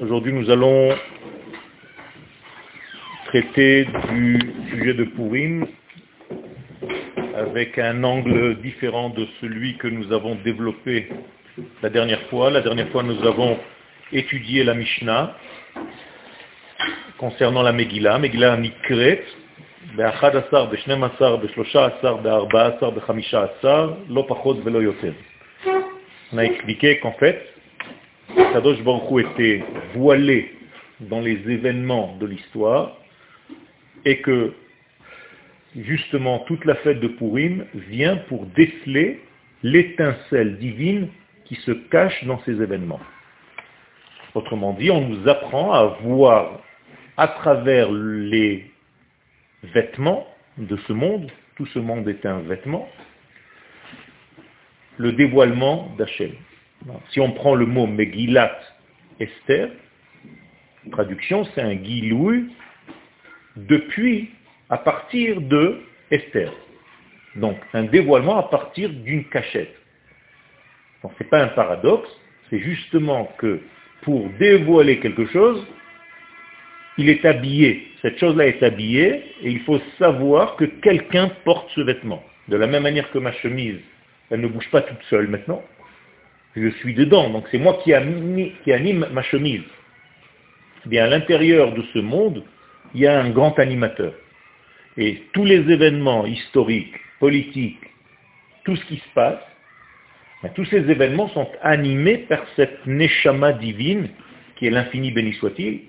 aujourd'hui nous allons traiter du sujet de Purim avec un angle différent de celui que nous avons développé la dernière fois. La dernière fois nous avons étudié la Mishnah concernant la Megillah, Megillah Mikret, on a expliqué qu'en fait, Kadosh Baruch était voilé dans les événements de l'histoire et que justement toute la fête de Purim vient pour déceler l'étincelle divine qui se cache dans ces événements. Autrement dit, on nous apprend à voir à travers les vêtements de ce monde, tout ce monde est un vêtement, le dévoilement d'Hachem. Si on prend le mot Megillat Esther, traduction, c'est un guilouï depuis, à partir de Esther. Donc, un dévoilement à partir d'une cachette. Ce n'est pas un paradoxe, c'est justement que pour dévoiler quelque chose, il est habillé. Cette chose-là est habillée et il faut savoir que quelqu'un porte ce vêtement. De la même manière que ma chemise, elle ne bouge pas toute seule maintenant. Je suis dedans, donc c'est moi qui anime, ma chemise. Eh bien, à l'intérieur de ce monde, il y a un grand animateur. Et tous les événements historiques, politiques, tout ce qui se passe, ben, tous ces événements sont animés par cette neshama divine, qui est l'infini béni soit-il,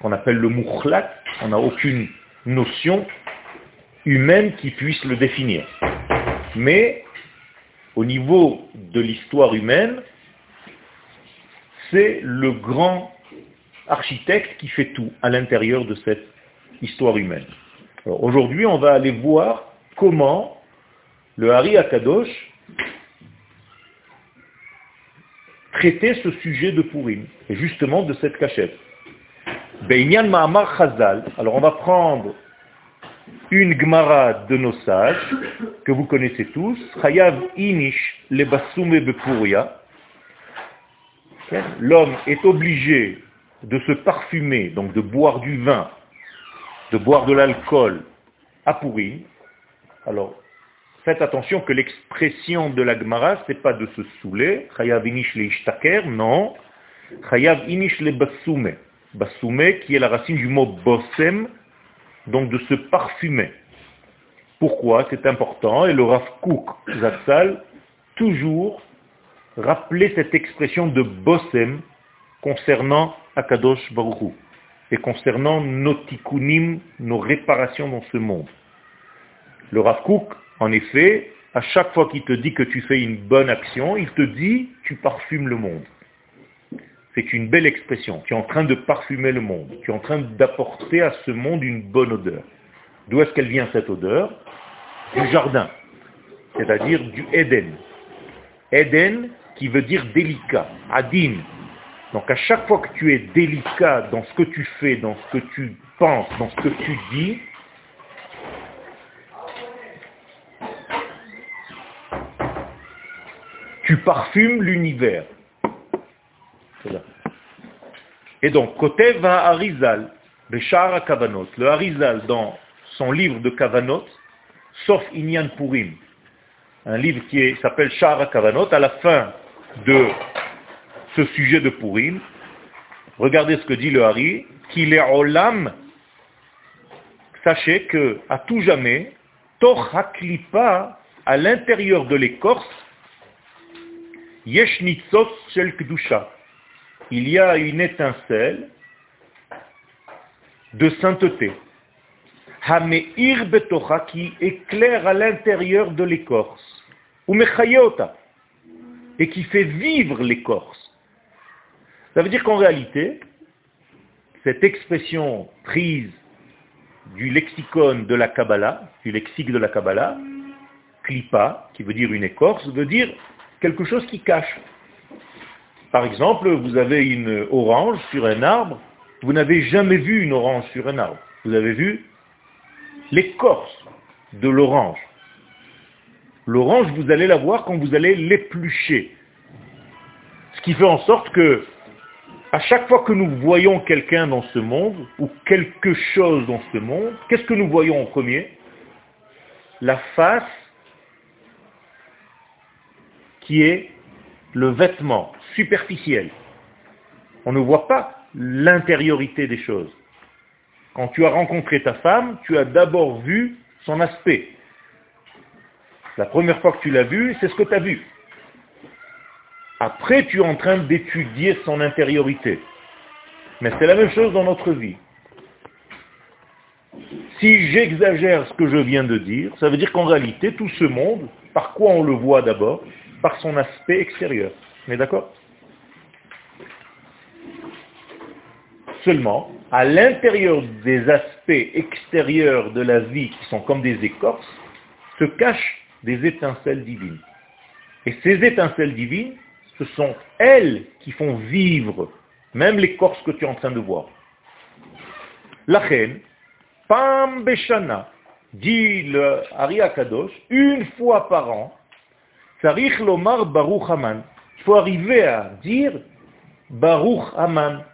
qu'on appelle le mouchlat. On n'a aucune notion humaine qui puisse le définir. Mais au niveau de l'histoire humaine, c'est le grand architecte qui fait tout à l'intérieur de cette histoire humaine. Aujourd'hui, on va aller voir comment le Hari Akadosh traitait ce sujet de Purim, et justement de cette cachette. alors on va prendre une Gemara de nos sages, que vous connaissez tous, Chayav Inish le Bepuria. L'homme est obligé de se parfumer, donc de boire du vin, de boire de l'alcool à Purim. Alors, faites attention que l'expression de la Gemara, ce n'est pas de se saouler, Chayav Inish le Ishtaker, non, Chayav Inish le Basume. Basume, qui est la racine du mot Bosem, donc de se parfumer. Pourquoi? C'est important. Et le Rav Kook Zatzal, toujours rappelait cette expression de Bossem concernant Akadosh Baruch et concernant nos tikkunim, nos réparations dans ce monde. Le Rav Kook, en effet, à chaque fois qu'il te dit que tu fais une bonne action, il te dit tu parfumes le monde. C'est une belle expression. Tu es en train de parfumer le monde. Tu es en train d'apporter à ce monde une bonne odeur. D'où est-ce qu'elle vient cette odeur? Du jardin, c'est-à-dire du Eden. Eden qui veut dire délicat, adin. Donc à chaque fois que tu es délicat dans ce que tu fais, dans ce que tu penses, dans ce que tu dis, tu parfumes l'univers. Et donc, côté va Arizal, le Shahara Kavanot, le Arizal dans son livre de Kavanot, sauf Inyan Purim, un livre qui s'appelle Shahara Kavanot, à la fin de ce sujet de Purim, regardez ce que dit le Hari, qu'il est olam, sachez que à tout jamais, Toch Haklipa, à l'intérieur de l'écorce, Yesh Shel Kdusha il y a une étincelle de sainteté. Hameir betocha qui éclaire à l'intérieur de l'écorce. Et qui fait vivre l'écorce. Ça veut dire qu'en réalité, cette expression prise du lexicon de la Kabbalah, du lexique de la Kabbalah, klipa, qui veut dire une écorce, veut dire quelque chose qui cache. Par exemple, vous avez une orange sur un arbre, vous n'avez jamais vu une orange sur un arbre. Vous avez vu l'écorce de l'orange. L'orange, vous allez la voir quand vous allez l'éplucher. Ce qui fait en sorte que, à chaque fois que nous voyons quelqu'un dans ce monde, ou quelque chose dans ce monde, qu'est-ce que nous voyons en premier? La face qui est le vêtement superficiel. On ne voit pas l'intériorité des choses. Quand tu as rencontré ta femme, tu as d'abord vu son aspect. La première fois que tu l'as vue, c'est ce que tu as vu. Après, tu es en train d'étudier son intériorité. Mais c'est la même chose dans notre vie. Si j'exagère ce que je viens de dire, ça veut dire qu'en réalité, tout ce monde, par quoi on le voit d'abord Par son aspect extérieur. On est d'accord? Seulement, à l'intérieur des aspects extérieurs de la vie qui sont comme des écorces, se cachent des étincelles divines. Et ces étincelles divines, ce sont elles qui font vivre même l'écorce que tu es en train de voir. La reine, Pam Beshana, dit le Ariakadosh, Kadosh, une fois par an, Sarich Lomar Baruch Haman. Il faut arriver à dire Baruch Haman.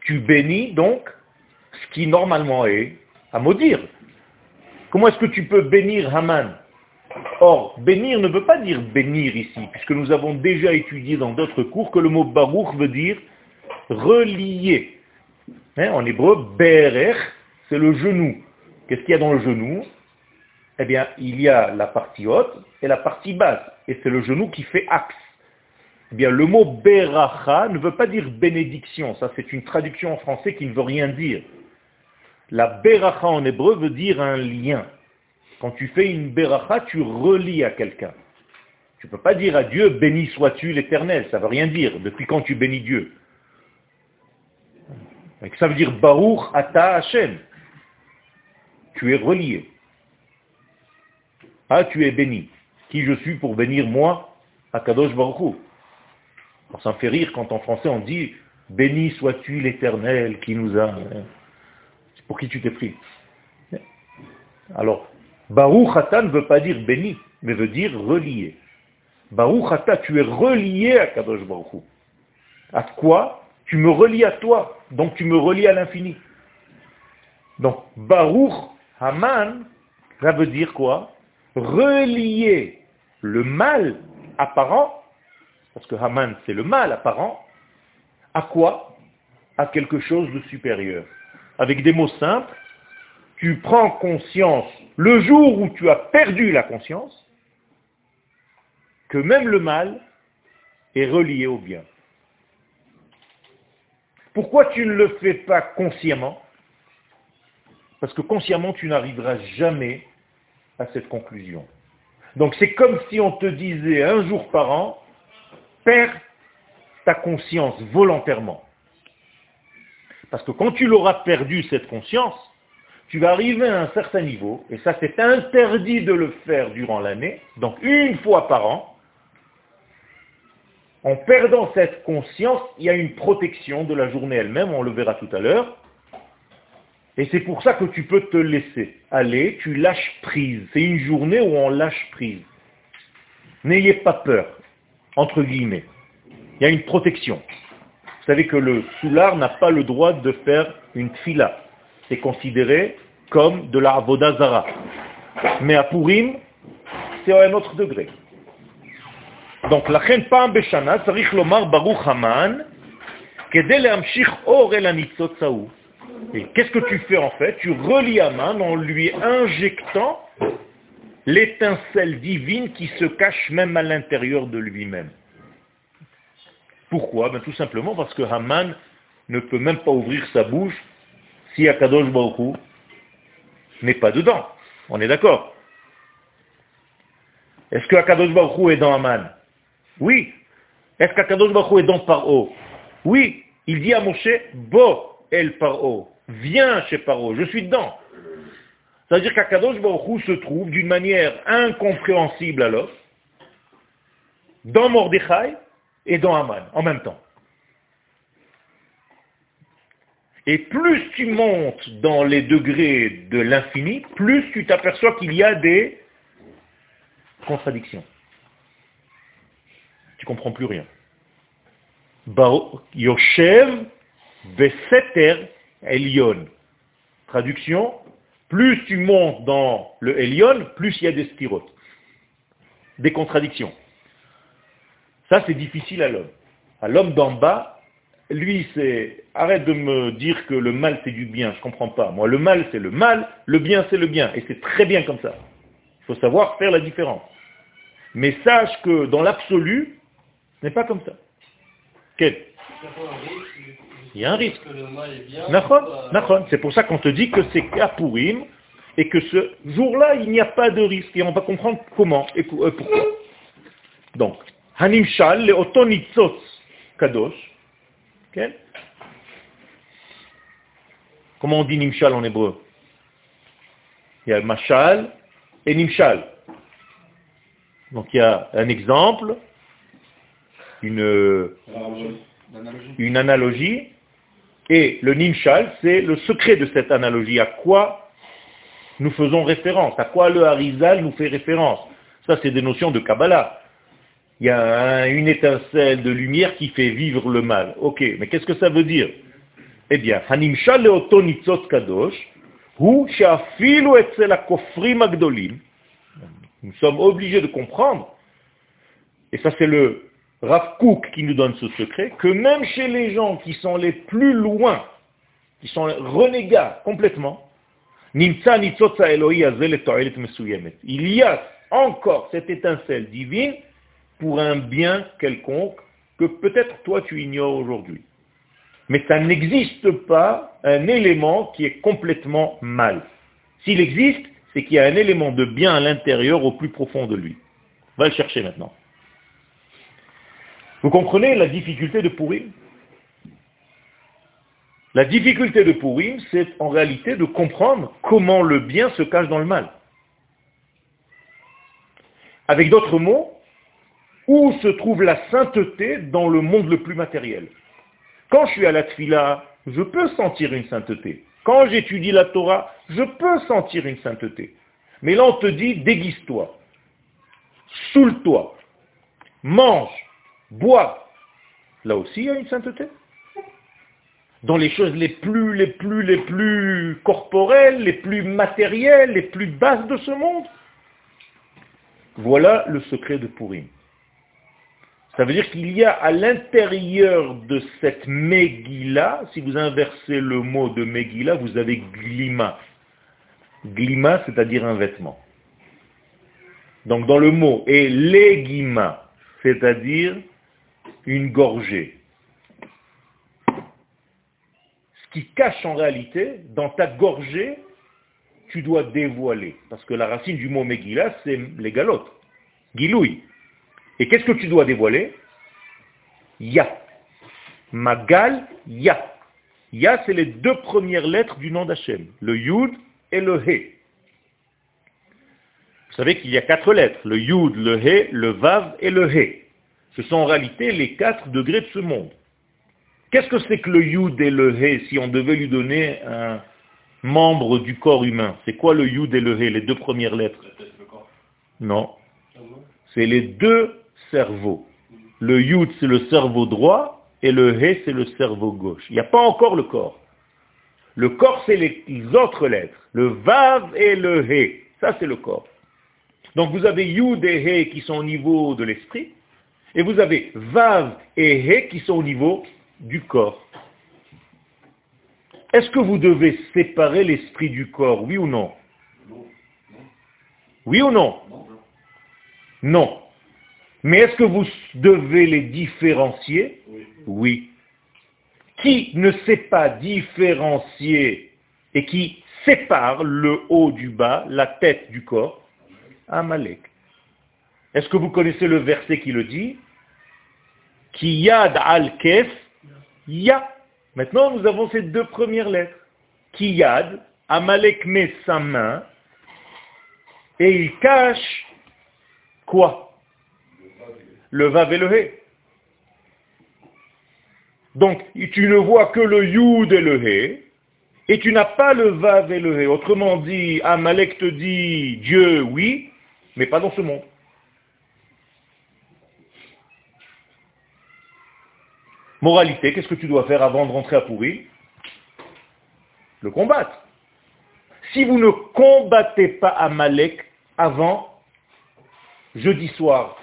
Tu bénis donc ce qui normalement est à maudire. Comment est-ce que tu peux bénir Haman? Or, bénir ne veut pas dire bénir ici, puisque nous avons déjà étudié dans d'autres cours que le mot baruch veut dire relier. Hein, en hébreu, berech, c'est le genou. Qu'est-ce qu'il y a dans le genou? Eh bien, il y a la partie haute et la partie basse, et c'est le genou qui fait axe. Eh bien, le mot beracha ne veut pas dire bénédiction, ça c'est une traduction en français qui ne veut rien dire. La beracha en hébreu veut dire un lien. Quand tu fais une beracha, tu relis à quelqu'un. Tu ne peux pas dire à Dieu, béni sois-tu l'éternel. Ça ne veut rien dire. Depuis quand tu bénis Dieu? Ça veut dire Baruch ata Hashem. Tu es relié. Ah, tu es béni. Qui je suis pour bénir moi à Kadosh Baruch Ça me fait rire quand en français on dit Béni sois-tu l'éternel qui nous a. C'est pour qui tu t'es pris. Alors, Baruch Ata ne veut pas dire béni, mais veut dire relié. Baruch Ata, tu es relié à Kadosh Baruch À quoi? Tu me relis à toi, donc tu me relis à l'infini. Donc, Baruch Haman, ça veut dire quoi? Relier le mal apparent, parce que Haman c'est le mal apparent, à quoi? À quelque chose de supérieur. Avec des mots simples, tu prends conscience le jour où tu as perdu la conscience que même le mal est relié au bien. Pourquoi tu ne le fais pas consciemment? Parce que consciemment, tu n'arriveras jamais à cette conclusion. Donc c'est comme si on te disait un jour par an, perds ta conscience volontairement. Parce que quand tu l'auras perdu, cette conscience, tu vas arriver à un certain niveau, et ça c'est interdit de le faire durant l'année, donc une fois par an, en perdant cette conscience, il y a une protection de la journée elle-même, on le verra tout à l'heure, et c'est pour ça que tu peux te laisser aller, tu lâches prise. C'est une journée où on lâche prise. N'ayez pas peur, entre guillemets. Il y a une protection. Vous savez que le soulard n'a pas le droit de faire une fila c'est considéré comme de la Avodazara. Mais à Purim, c'est à un autre degré. Donc, la chen pam beshana, tzarich lomar baruch haman, kedele amshich or el Et qu'est-ce que tu fais en fait? Tu relis Haman en lui injectant l'étincelle divine qui se cache même à l'intérieur de lui-même. Pourquoi? Ben, Tout simplement parce que Haman ne peut même pas ouvrir sa bouche si Akadosh Baruch n'est pas dedans. On est d'accord? Est-ce que Akadosh Baruch est dans Aman Oui. Est-ce qu'Akadosh Baruch est dans Paro? Oui. Il dit à Moshe, Bo el Paro, viens chez Paro, je suis dedans. C'est-à-dire qu'Akadosh Baruch se trouve d'une manière incompréhensible alors dans Mordechai et dans Aman en même temps. Et plus tu montes dans les degrés de l'infini, plus tu t'aperçois qu'il y a des contradictions. tu comprends plus rien. Yoshev Elion. Traduction, plus tu montes dans le Elion, plus il y a des spirotes, des contradictions. Ça, c'est difficile à l'homme. À l'homme d'en bas, lui, c'est arrête de me dire que le mal c'est du bien, je ne comprends pas. Moi, le mal c'est le mal, le bien c'est le bien, et c'est très bien comme ça. Il faut savoir faire la différence. Mais sache que dans l'absolu, ce n'est pas comme ça. Quel? Il y a un risque. C'est pour ça qu'on te dit que c'est Kapourim et que ce jour-là, il n'y a pas de risque. Et on va comprendre comment et euh, pourquoi. Donc, Hanimshal, le Otonitzot Kadosh. Comment on dit Nimshal en hébreu? Il y a Mashal et Nimshal. Donc il y a un exemple, une, une analogie, et le Nimshal, c'est le secret de cette analogie. À quoi nous faisons référence? À quoi le Harizal nous fait référence? Ça, c'est des notions de Kabbalah. Il y a une étincelle de lumière qui fait vivre le mal. Ok, mais qu'est-ce que ça veut dire? Eh bien, Hanimshal Kadosh, Hu Shafilu Etzel Kofrim Agdolim, nous sommes obligés de comprendre, et ça c'est le Rav qui nous donne ce secret, que même chez les gens qui sont les plus loin, qui sont renégats complètement, il y a encore cette étincelle divine pour un bien quelconque que peut-être toi tu ignores aujourd'hui. Mais ça n'existe pas un élément qui est complètement mal. S'il existe, c'est qu'il y a un élément de bien à l'intérieur au plus profond de lui. Va le chercher maintenant. Vous comprenez la difficulté de Pourim La difficulté de Pourim, c'est en réalité de comprendre comment le bien se cache dans le mal. Avec d'autres mots, où se trouve la sainteté dans le monde le plus matériel? Quand je suis à la tfila, je peux sentir une sainteté. Quand j'étudie la Torah, je peux sentir une sainteté. Mais là, on te dit, déguise-toi, saoule-toi, mange, bois. Là aussi, il y a une sainteté. Dans les choses les plus, les plus, les plus corporelles, les plus matérielles, les plus basses de ce monde. Voilà le secret de Purim. Ça veut dire qu'il y a à l'intérieur de cette Megillah, si vous inversez le mot de Megillah, vous avez glima. Glima, c'est-à-dire un vêtement. Donc dans le mot et legima, c'est-à-dire une gorgée. Ce qui cache en réalité, dans ta gorgée, tu dois dévoiler. Parce que la racine du mot Megillah, c'est les galotes. Giloui. Et qu'est-ce que tu dois dévoiler? Ya. Magal, Ya. Ya, c'est les deux premières lettres du nom d'Hachem, le Yud et le He. Vous savez qu'il y a quatre lettres, le Yud, le He, le Vav et le He. Ce sont en réalité les quatre degrés de ce monde. Qu'est-ce que c'est que le Yud et le He si on devait lui donner un membre du corps humain? C'est quoi le Yud et le He, les deux premières lettres? Non. C'est les deux cerveau. Le yud, c'est le cerveau droit, et le he, c'est le cerveau gauche. Il n'y a pas encore le corps. Le corps, c'est les autres lettres. Le vav et le he. Ça, c'est le corps. Donc vous avez yud et he qui sont au niveau de l'esprit, et vous avez vav et he qui sont au niveau du corps. Est-ce que vous devez séparer l'esprit du corps, oui ou non? Oui ou non? Non. Mais est-ce que vous devez les différencier? Oui. Qui ne sait pas différencier et qui sépare le haut du bas, la tête du corps? Amalek. Est-ce que vous connaissez le verset qui le dit? Ki yad al kef ya. Maintenant, nous avons ces deux premières lettres. Yad, Amalek met sa main et il cache quoi? Le Vav et le He. Donc, tu ne vois que le Yud et le He, et tu n'as pas le Vav et le He. Autrement dit, Amalek te dit Dieu, oui, mais pas dans ce monde. Moralité, qu'est-ce que tu dois faire avant de rentrer à pourri Le combattre. Si vous ne combattez pas Amalek avant jeudi soir,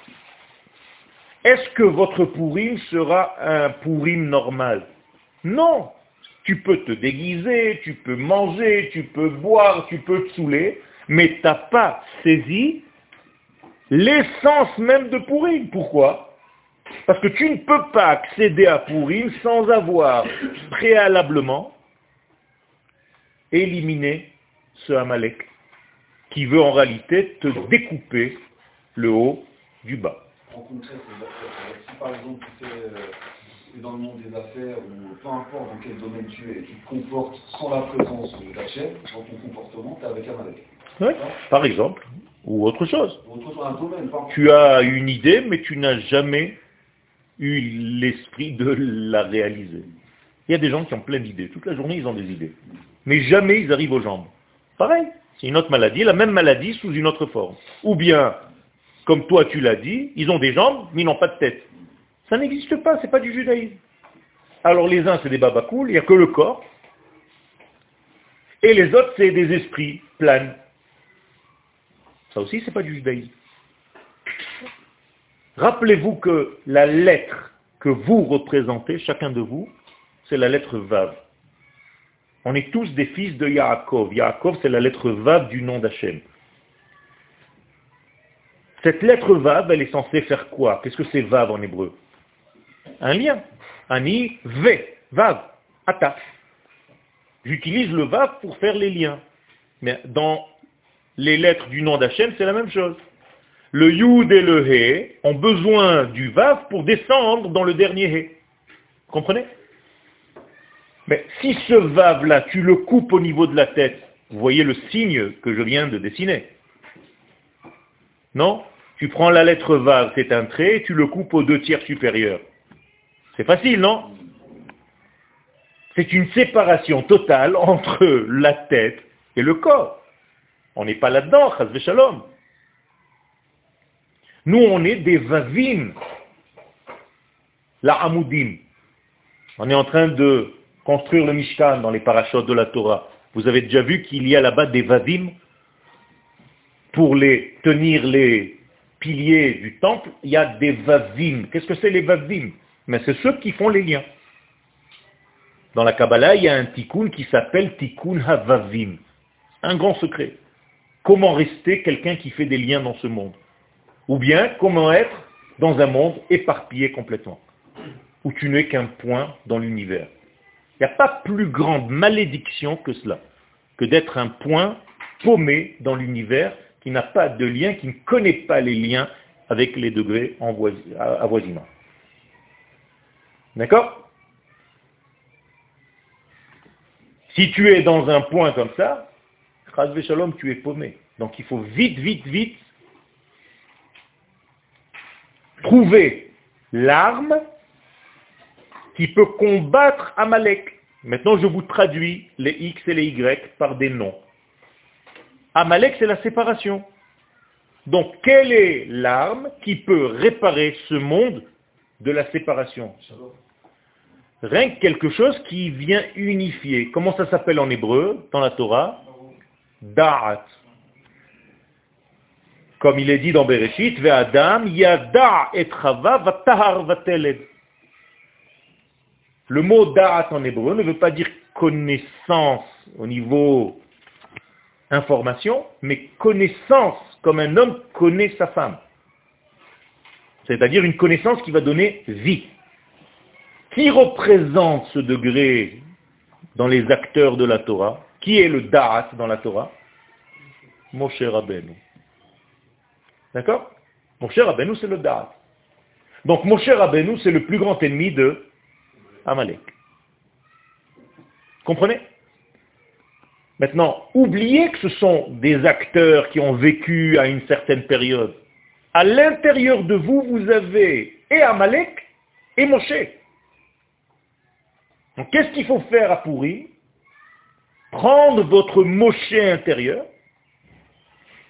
est-ce que votre pourim sera un pourim normal? Non. Tu peux te déguiser, tu peux manger, tu peux boire, tu peux te saouler, mais tu n'as pas saisi l'essence même de pourim. Pourquoi? Parce que tu ne peux pas accéder à pourim sans avoir préalablement éliminé ce Amalek qui veut en réalité te découper le haut du bas. En concret, si par exemple tu es dans le monde des affaires ou peu importe dans quel domaine tu es, tu te comportes sans la présence de ta chaîne, dans ton comportement, tu es avec Amalek. Oui, par exemple, ou autre chose. tu as une idée, mais tu n'as jamais eu l'esprit de la réaliser. Il y a des gens qui ont plein d'idées. Toute la journée, ils ont des idées. Mais jamais ils arrivent aux jambes. Pareil, c'est une autre maladie, la même maladie sous une autre forme. Ou bien, comme toi tu l'as dit, ils ont des jambes, mais ils n'ont pas de tête. Ça n'existe pas, c'est pas du judaïsme. Alors les uns, c'est des babacouls, il n'y a que le corps. Et les autres, c'est des esprits planes. Ça aussi, c'est pas du judaïsme. Rappelez-vous que la lettre que vous représentez, chacun de vous, c'est la lettre Vav. On est tous des fils de Yaakov. Yaakov, c'est la lettre Vav du nom d'Hachem. Cette lettre Vav, elle est censée faire quoi? Qu'est-ce que c'est Vav en hébreu? Un lien. Ani, V, Vav, Ata. J'utilise le Vav pour faire les liens. Mais dans les lettres du nom d'Hachem, c'est la même chose. Le Yud et le He ont besoin du Vav pour descendre dans le dernier He. Comprenez? Mais si ce vav-là, tu le coupes au niveau de la tête, vous voyez le signe que je viens de dessiner. Non? Tu prends la lettre vav, c'est un trait, tu le coupes aux deux tiers supérieurs. C'est facile, non? C'est une séparation totale entre la tête et le corps. On n'est pas là-dedans, chas shalom. Nous, on est des vavim, la amoudim. On est en train de construire le Mishkan dans les parachutes de la Torah, vous avez déjà vu qu'il y a là-bas des vadim pour tenir les piliers du temple, il y a des vavim. Qu'est-ce que c'est les vavim Mais c'est ceux qui font les liens. Dans la Kabbalah, il y a un tikkun qui s'appelle tikkun havavim. Un grand secret. Comment rester quelqu'un qui fait des liens dans ce monde? Ou bien, comment être dans un monde éparpillé complètement, où tu n'es qu'un point dans l'univers. Il n'y a pas plus grande malédiction que cela, que d'être un point paumé dans l'univers qui n'a pas de lien, qui ne connaît pas les liens avec les degrés avoisinants. D'accord? Si tu es dans un point comme ça, Shalom, tu es paumé. Donc il faut vite, vite, vite trouver l'arme qui peut combattre Amalek. Maintenant, je vous traduis les X et les Y par des noms. Amalek, c'est la séparation. Donc, quelle est l'arme qui peut réparer ce monde de la séparation? Rien que quelque chose qui vient unifier. Comment ça s'appelle en hébreu, dans la Torah? Da'at. Comme il est dit dans Bereshit, Ve'adam yada et vatahar vateled. Le mot da'at en hébreu ne veut pas dire connaissance au niveau information, mais connaissance comme un homme connaît sa femme. C'est-à-dire une connaissance qui va donner vie. Qui représente ce degré dans les acteurs de la Torah Qui est le da'at dans la Torah? Moshe Rabbeinu. D'accord? Moshe Rabbeinu, c'est le da'at. Donc Moshe Rabbeinu, c'est le plus grand ennemi de Amalek. Comprenez? Maintenant, oubliez que ce sont des acteurs qui ont vécu à une certaine période. À l'intérieur de vous, vous avez et Amalek et Moshe. Donc qu'est-ce qu'il faut faire à Pourri? Prendre votre Moshe intérieur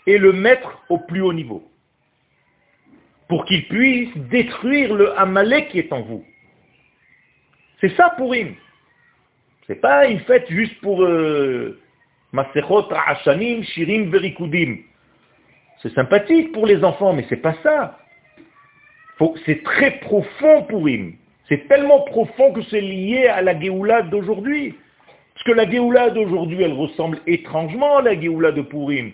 et le mettre au plus haut niveau. Pour qu'il puisse détruire le Amalek qui est en vous. C'est ça Purim. C'est pas une fête juste pour euh, Masechot, Ra'ashanim, Shirim, Verikudim. C'est sympathique pour les enfants, mais c'est pas ça. C'est très profond Purim. C'est tellement profond que c'est lié à la Géoula d'aujourd'hui. Parce que la Géoula d'aujourd'hui, elle ressemble étrangement à la Géoula de Purim.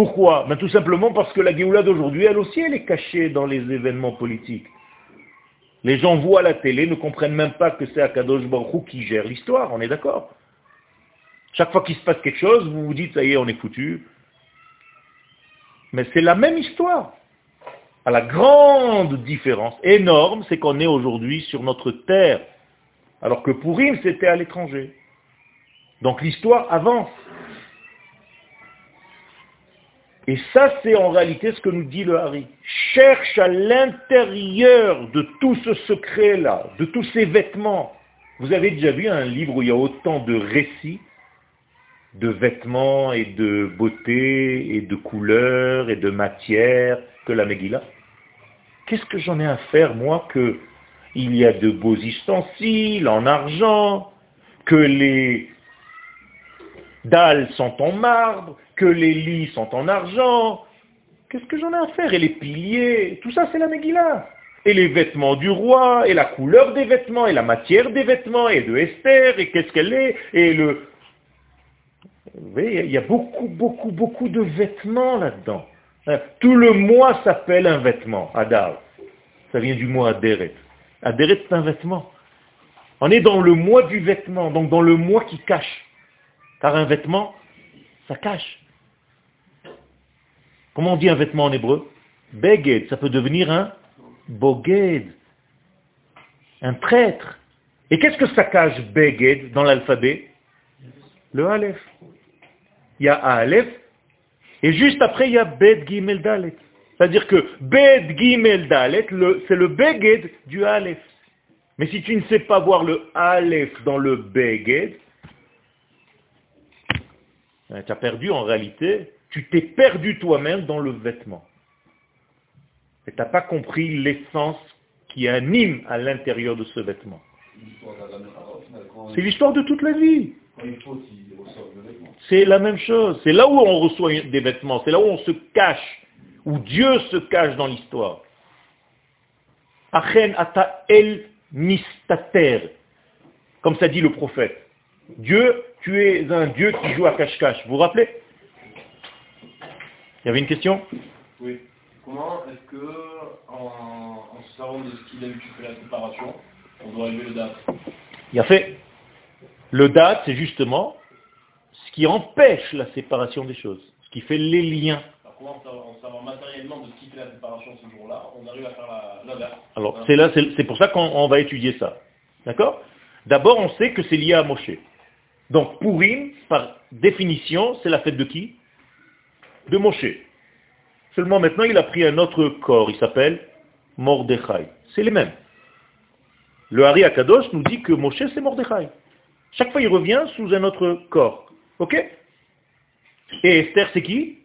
Pourquoi? Ben, Tout simplement parce que la Géoula d'aujourd'hui, elle aussi, elle est cachée dans les événements politiques. Les gens voient la télé, ne comprennent même pas que c'est Akadosh Baruch qui gère l'histoire, on est d'accord? Chaque fois qu'il se passe quelque chose, vous vous dites, ça y est, on est foutu. Mais c'est la même histoire. À la grande différence, énorme, c'est qu'on est aujourd'hui sur notre terre, alors que Pourim, c'était à l'étranger. Donc l'histoire avance. Et ça, c'est en réalité ce que nous dit le Hari. Cherche à l'intérieur de tout ce secret-là, de tous ces vêtements. Vous avez déjà vu un livre où il y a autant de récits, de vêtements et de beauté et de couleurs et de matière que la Megillah? Qu'est-ce que j'en ai à faire, moi, que il y a de beaux ustensiles en argent, que les dalles sont en marbre, que les lits sont en argent. Qu'est-ce que j'en ai à faire? Et les piliers, tout ça c'est la Megillah. Et les vêtements du roi, et la couleur des vêtements, et la matière des vêtements, et de Esther, et qu'est-ce qu'elle est, et le... Vous voyez, il y a beaucoup, beaucoup, beaucoup de vêtements là-dedans. Hein, tout le mois s'appelle un vêtement, Adar. Ça vient du mot Aderet. Aderet, c'est un vêtement. On est dans le mois du vêtement, donc dans le mois qui cache. Car un vêtement, ça cache. Comment on dit un vêtement en hébreu Beged, ça peut devenir un boged, un prêtre. Et qu'est-ce que ça cache beged dans l'alphabet? Le Aleph. Il y a Aleph, et juste après il y a Bed Gimel Dalet. C'est-à-dire que Bed Gimel Dalet, c'est le beged du Aleph. Mais si tu ne sais pas voir le Aleph dans le beged, ben, tu as perdu en réalité tu t'es perdu toi-même dans le vêtement. Et tu n'as pas compris l'essence qui anime à l'intérieur de ce vêtement. C'est l'histoire de toute la vie. C'est la même chose. C'est là où on reçoit des vêtements. C'est là où on se cache. Où Dieu se cache dans l'histoire. Achen ata el mistater. Comme ça dit le prophète. Dieu, tu es un Dieu qui joue à cache-cache. Vous vous rappelez? Il y avait une question? Oui. Comment est-ce que, en, se servant de ce qu'il a eu, tu fais la séparation, on doit élever le date Il a fait. Le date, c'est justement ce qui empêche la séparation des choses, ce qui fait les liens. Alors comment on savoir matériellement de ce qui fait la séparation ce jour-là, on arrive à faire la, date Alors c'est là, c'est pour ça qu'on va étudier ça. D'accord? D'abord, on sait que c'est lié à Moshe. Donc Purim, par définition, c'est la fête de qui? De Moshe. Seulement maintenant, il a pris un autre corps, il s'appelle Mordechai. C'est les mêmes. Le Hari Akadosh nous dit que Moshe, c'est Mordechai. Chaque fois, il revient sous un autre corps. Ok? Et Esther, c'est qui?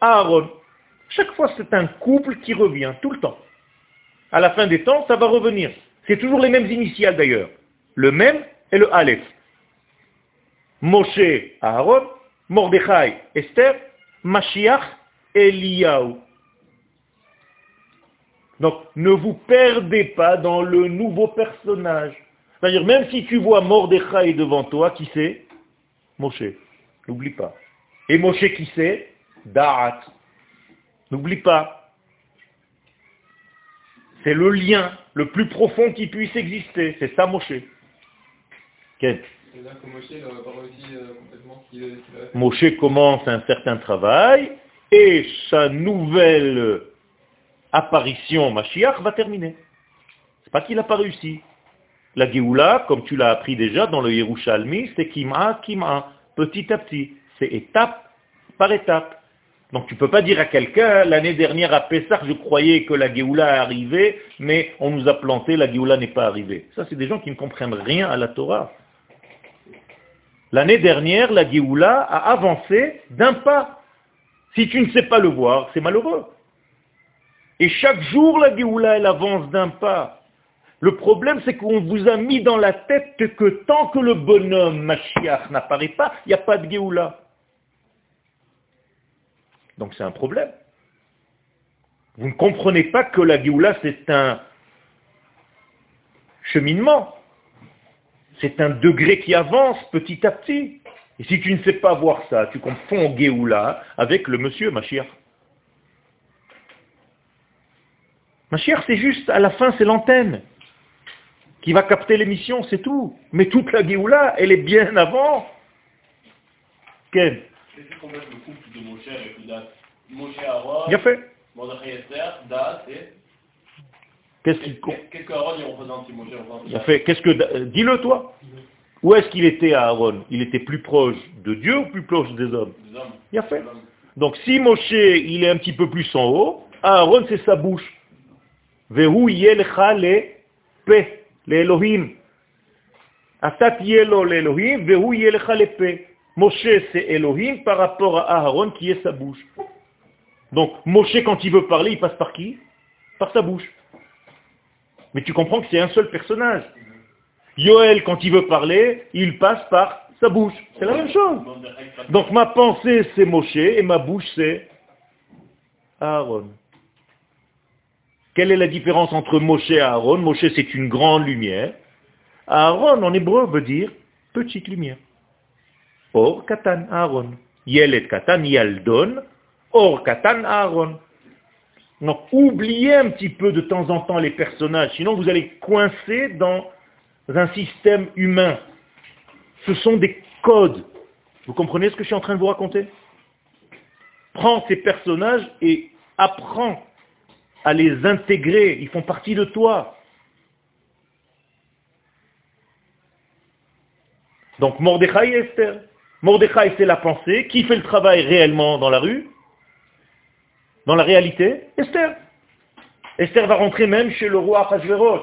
Aaron. Chaque fois, c'est un couple qui revient, tout le temps. À la fin des temps, ça va revenir. C'est toujours les mêmes initiales d'ailleurs. Le même et le Aleph. Moshe, Aaron, Mordechai, Esther, Mashiach Eliyahu. Donc, ne vous perdez pas dans le nouveau personnage. C'est-à-dire, même si tu vois Mordechai devant toi, qui c'est? Moshe. N'oublie pas. Et Moshe, qui c'est? Da'at. N'oublie pas. C'est le lien le plus profond qui puisse exister. C'est ça, Moshe. Moshe commence un certain travail et sa nouvelle apparition Mashiach va terminer. C'est pas qu'il n'a pas réussi. La Géoula, comme tu l'as appris déjà dans le Yerushalmi, c'est Kima, Kima, petit à petit. C'est étape par étape. Donc tu ne peux pas dire à quelqu'un, l'année dernière à Pessah, je croyais que la Géoula arrivée, mais on nous a planté, la Géoula n'est pas arrivée. Ça, c'est des gens qui ne comprennent rien à la Torah. L'année dernière, la Géoula a avancé d'un pas. Si tu ne sais pas le voir, c'est malheureux. Et chaque jour, la Géoula, elle avance d'un pas. Le problème, c'est qu'on vous a mis dans la tête que tant que le bonhomme Mashiach n'apparaît pas, il n'y a pas de Géoula. Donc c'est un problème. Vous ne comprenez pas que la Géoula, c'est un cheminement. C'est un degré qui avance petit à petit. Et si tu ne sais pas voir ça, tu confonds Géoula avec le monsieur Mashiach. Mashiach, c'est juste, à la fin, c'est l'antenne qui va capter l'émission, c'est tout. Mais toute la Géoula, elle est bien avant. Quel Qu'est-ce qu'on met le couple de Moshe avec le date Moshe Aaron, Bien fait. Mordechai Esther, date et... Qu'est-ce qu'il il Bien fait. Qu'est-ce que dis-le toi Où est-ce qu'il était à Aaron? Il était plus proche de Dieu ou plus proche des hommes? Hommes. Bien fait. Donc si Moshe, il est un petit peu plus en haut, Aaron, c'est sa bouche. Vehu yelcha le pe, le Elohim. Atat yelo le Elohim, vehu yelcha le pe. Moshe, c'est Elohim par rapport à Aaron qui est sa bouche. Donc Moshe, quand il veut parler, il passe par qui? Par sa bouche. Mais tu comprends que c'est un seul personnage. Yoel, quand il veut parler, il passe par sa bouche. C'est la même chose. Donc ma pensée c'est Moshe et ma bouche c'est Aaron. Quelle est la différence entre Moshe et Aaron? Moshe c'est une grande lumière. Aaron en hébreu veut dire petite lumière. Or katan Aaron. Yelet katan yaldon. Or katan Aaron. Donc oubliez un petit peu de temps en temps les personnages, sinon vous allez coincer dans un système humain. Ce sont des codes. Vous comprenez ce que je suis en train de vous raconter? Prends ces personnages et apprends à les intégrer. Ils font partie de toi. Donc Mordechai Esther. Mordechai, c'est la pensée. Qui fait le travail réellement dans la rue? Dans la réalité Esther. Esther va rentrer même chez le roi Achashverosh.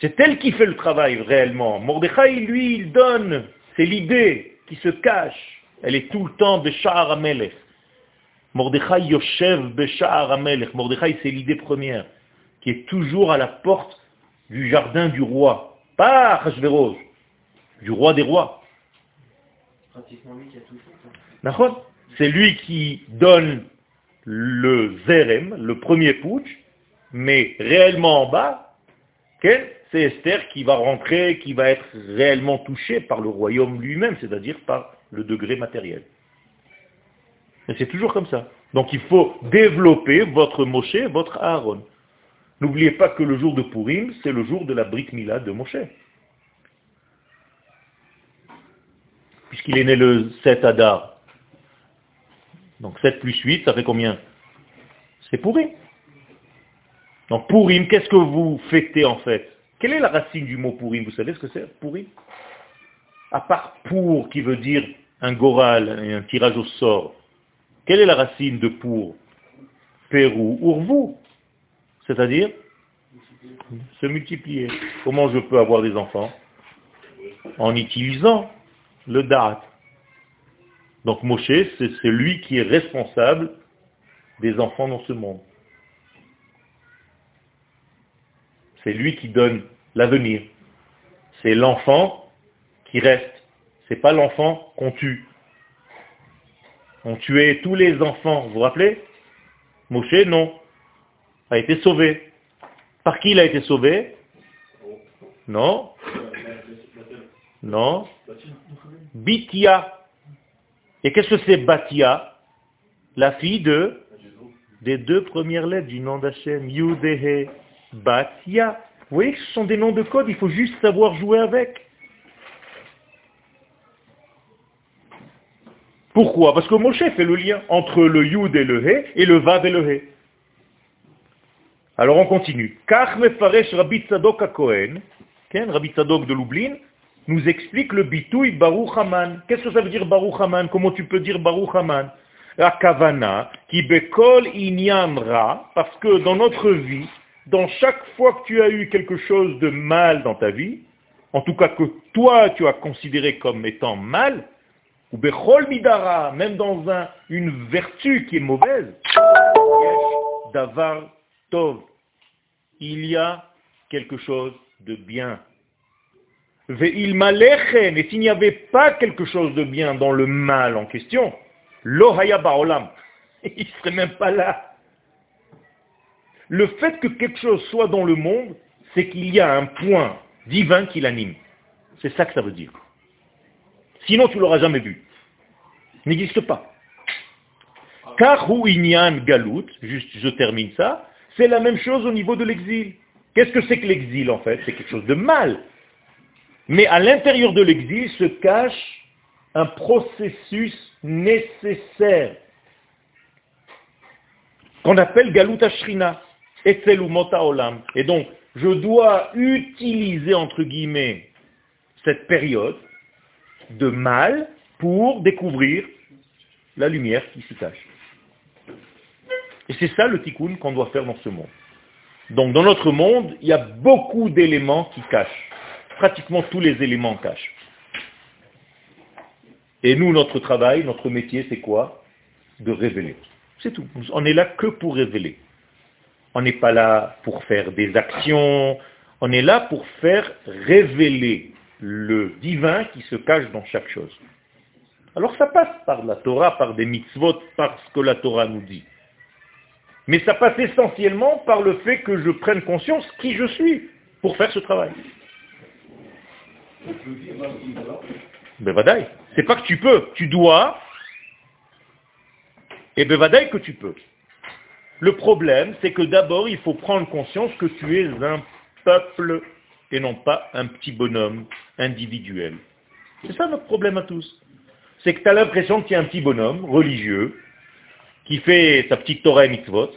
C'est elle qui fait le travail réellement. Mordechai, lui, il donne. C'est l'idée qui se cache. Elle est tout le temps Besha'ar Amelech. Mordechai Yoshev Besha'ar Amelech. Mordechai, c'est l'idée première, qui est toujours à la porte du jardin du roi. Pas Achashverosh, du roi des rois. Pratiquement lui qui a tout fait. C'est lui qui donne le zérem, le premier putsch, mais réellement en bas, c'est Esther qui va rentrer, qui va être réellement touchée par le royaume lui-même, c'est-à-dire par le degré matériel. Et c'est toujours comme ça. Donc il faut développer votre Moshe, votre Aaron. N'oubliez pas que le jour de Purim, c'est le jour de la Brit Mila de Moshe. Puisqu'il est né le 7 Adar. Donc 7 plus 8, ça fait combien? C'est Purim. Donc Purim, qu'est-ce que vous fêtez en fait? Quelle est la racine du mot Purim Vous savez ce que c'est Purim À part pour qui veut dire un goral et un tirage au sort, quelle est la racine de pour? Pérou, Urvu, c'est-à-dire se multiplier. Comment je peux avoir des enfants? En utilisant le da'at. Donc Moshe, c'est celui qui est responsable des enfants dans ce monde. C'est lui qui donne l'avenir. C'est l'enfant qui reste. C'est pas l'enfant qu'on tue. On tuait tous les enfants, vous vous rappelez? Moshe, non. A été sauvé. Par qui il a été sauvé? Non. Non. Bitia. Et qu'est-ce que c'est Batia? La fille de des deux premières lettres du nom d'Hachem. Yudehe. Batia. Vous voyez que ce sont des noms de code, il faut juste savoir jouer avec. Pourquoi? Parce que Moshe fait le lien entre le Yud et le He et le Vav et le He. Alors on continue. Kach mefaresh Rabbi Tzadok Cohen, Rabbi Tzadok de Lublin, nous explique le bitouille Baruch Haman. Qu'est-ce que ça veut dire Baruch Haman? Comment tu peux dire Baruch Haman? La kavana, qui bekol inyan ra, parce que dans notre vie, dans chaque fois que tu as eu quelque chose de mal dans ta vie, en tout cas que toi tu as considéré comme étant mal, ou bechol midara, même dans un- une vertu qui est mauvaise, davar tov. il y a quelque chose de bien. Ve'il malechem, et s'il n'y avait pas quelque chose de bien dans le mal en question, lo ba'olam, il ne serait même pas là. Le fait que quelque chose soit dans le monde, c'est qu'il y a un point divin qui l'anime. C'est ça que ça veut dire. Sinon, tu l'auras jamais vu. N'existe pas. Car inyan galut, juste je termine ça, c'est la même chose au niveau de l'exil. Qu'est-ce que c'est que l'exil en fait? C'est quelque chose de mal. Mais à l'intérieur de l'exil se cache un processus nécessaire qu'on appelle galut ashrina, etzel mota olam. Et donc, je dois utiliser entre guillemets cette période de mal pour découvrir la lumière qui s'y cache. Et c'est ça le tikkun qu'on doit faire dans ce monde. Donc dans notre monde, il y a beaucoup d'éléments qui cachent. Pratiquement tous les éléments cachent. Et nous, notre travail, notre métier, c'est quoi? De révéler. C'est tout. On est là que pour révéler. On n'est pas là pour faire des actions. On est là pour faire révéler le divin qui se cache dans chaque chose. Alors ça passe par la Torah, par des mitzvot, par ce que la Torah nous dit. Mais ça passe essentiellement par le fait que je prenne conscience qui je suis pour faire ce travail. Bevadaï. C'est pas que tu peux, tu dois. Et Bevadaï que tu peux. Le problème, c'est que d'abord, il faut prendre conscience que tu es un peuple et non pas un petit bonhomme individuel. C'est ça notre problème à tous. C'est que tu as l'impression qu'il y a un petit bonhomme religieux qui fait sa petite Torah et mitzvot,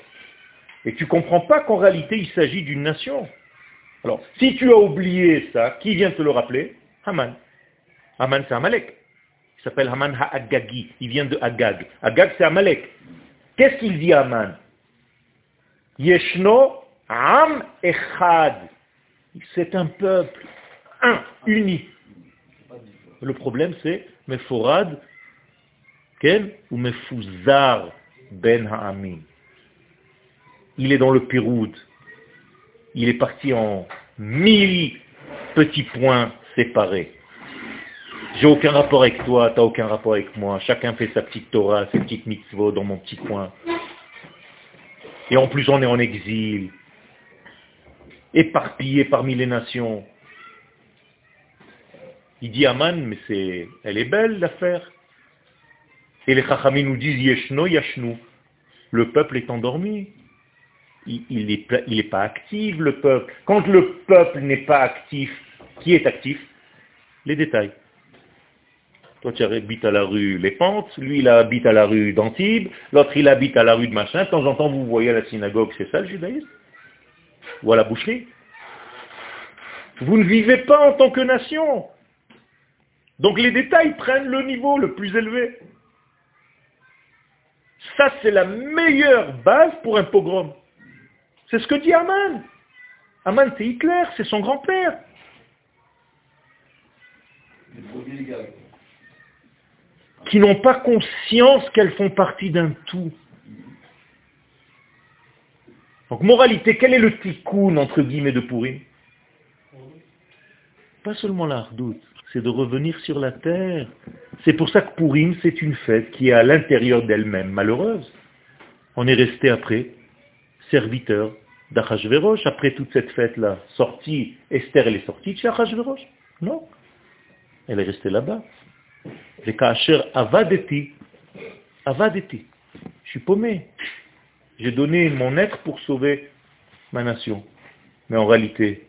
et tu ne comprends pas qu'en réalité il s'agit d'une nation. Alors, si tu as oublié ça, qui vient te le rappeler? Haman. Haman c'est Amalek. Il s'appelle Haman Ha'agagi. Il vient de Agag. Agag c'est Amalek. Qu'est-ce qu'il dit Haman? Yeshno Am Echad. C'est un peuple, un, uni. Le problème c'est Meforad, Ken, ou Mefuzar Ben Ha'amin. Il est dans le Péroud. Il est parti en mille petits points séparés. J'ai aucun rapport avec toi, tu n'as aucun rapport avec moi. Chacun fait sa petite Torah, ses petites mitzvot dans mon petit coin. Et en plus, on est en exil, éparpillé parmi les nations. Il dit Aman, mais c'est, elle est belle l'affaire. Et les Chachamim nous disent Yeshno, Yashnu. Le peuple est endormi. Il n'est pas actif, le peuple. Quand le peuple n'est pas actif, qui est actif? Les détails. Toi, tu habites à la rue Les Pentes, lui, il habite à la rue d'Antibes, l'autre, il habite à la rue de Machin. De temps en temps, vous voyez à la synagogue, c'est ça le judaïsme? Ou à la boucherie? Vous ne vivez pas en tant que nation. Donc les détails prennent le niveau le plus élevé. Ça, c'est la meilleure base pour un pogrom. C'est ce que dit Aman. Aman, c'est Hitler, c'est son grand-père. Qui n'ont pas conscience qu'elles font partie d'un tout. Donc, moralité, quel est le tikkun, entre guillemets, de Pourim Pas seulement la c'est de revenir sur la terre. C'est pour ça que Pourim, c'est une fête qui est à l'intérieur d'elle-même malheureuse. On est resté après serviteur d'Achashverosh, après toute cette fête-là. Sortie, Esther, elle est sortie de chez Achashverosh Non. Elle est restée là-bas. Les Kacher Avadeti. Avadeti. Je suis paumé. J'ai donné mon être pour sauver ma nation. Mais en réalité,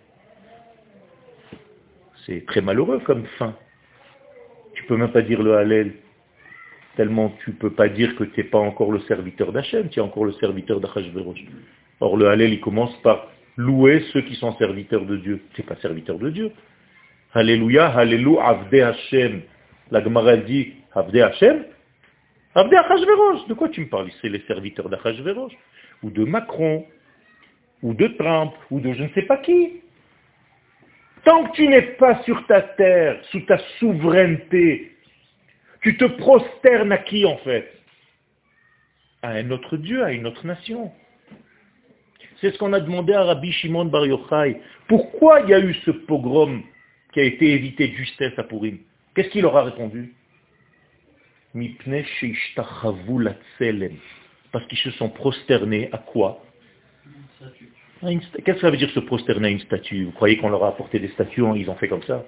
c'est très malheureux comme fin. Tu peux même pas dire le Hallel, tellement tu peux pas dire que tu n'es pas encore le serviteur d'Hachem, tu es encore le serviteur d'Achashverosh. Or le Hallel, il commence par louer ceux qui sont serviteurs de Dieu. Tu n'es pas serviteur de Dieu. Alléluia, Alléluia, Avde Hashem. La Gemara dit Avde Hashem Avde Achashverosh. De quoi tu me parles? C'est les serviteurs d'Achashverosh. Ou de Macron. Ou de Trump. Ou de je ne sais pas qui. Tant que tu n'es pas sur ta terre, sous ta souveraineté, tu te prosternes à qui en fait? À un autre Dieu, à une autre nation. C'est ce qu'on a demandé à Rabbi Shimon Bar Yochai. Pourquoi il y a eu ce pogrom qui a été évité de justesse à Purim? Qu'est-ce qu'il leur a répondu? Parce qu'ils se sont prosternés à quoi? Qu'est-ce que ça veut dire se prosterner à une statue? Vous croyez qu'on leur a apporté des statues, ils ont fait comme ça?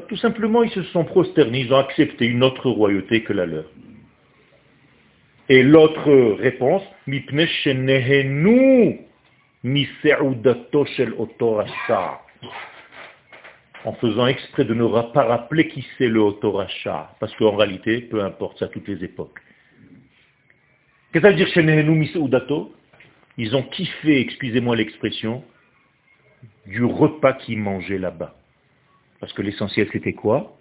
Tout simplement, ils se sont prosternés, ils ont accepté une autre royauté que la leur. Et l'autre réponse, en faisant exprès de ne pas rappeler qui c'est le Otoracha, parce qu'en réalité, peu importe, ça à toutes les époques. Qu'est-ce que ça veut dire Ils ont kiffé, excusez-moi l'expression, du repas qu'ils mangeaient là-bas. Parce que l'essentiel, c'était quoi?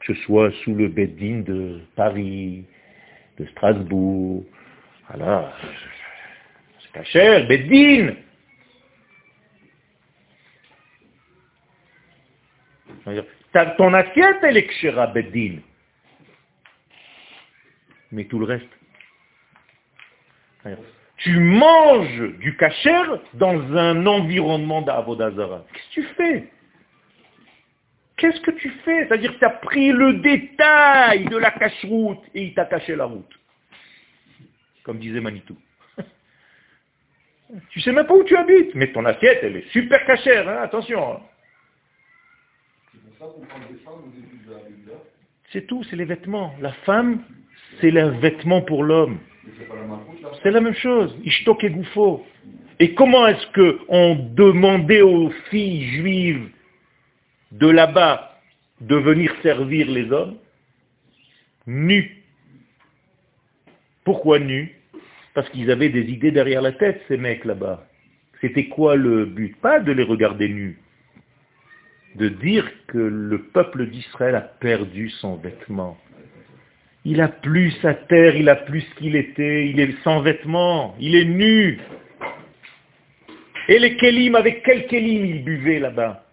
Que ce soit sous le bedding de Paris, de Strasbourg. Voilà, c'est pas cher, bedding Ton assiette, elle est kshera, beddin. Mais tout le reste. Tu manges du kacher dans un environnement d'Avodazara. Qu'est-ce que tu fais? Qu'est-ce que tu fais? C'est-à-dire que tu as pris le détail de la cache-route et il t'a caché la route. Comme disait Manitou. Tu sais même pas où tu habites, mais ton assiette, elle est super cachère, hein, attention. C'est tout, c'est les vêtements. La femme, c'est le vêtement pour l'homme. C'est la même chose. Ishtok et Goufo. Et comment est-ce qu'on demandait aux filles juives de là-bas de venir servir les hommes nus. Pourquoi nus? Parce qu'ils avaient des idées derrière la tête, ces mecs là-bas. C'était quoi le but? Pas de les regarder nus. De dire que le peuple d'Israël a perdu son vêtement. Il a plus sa terre, il a plus ce qu'il était, il est sans vêtements, il est nu. Et les Kélim, avec quel Kélim il buvait là-bas?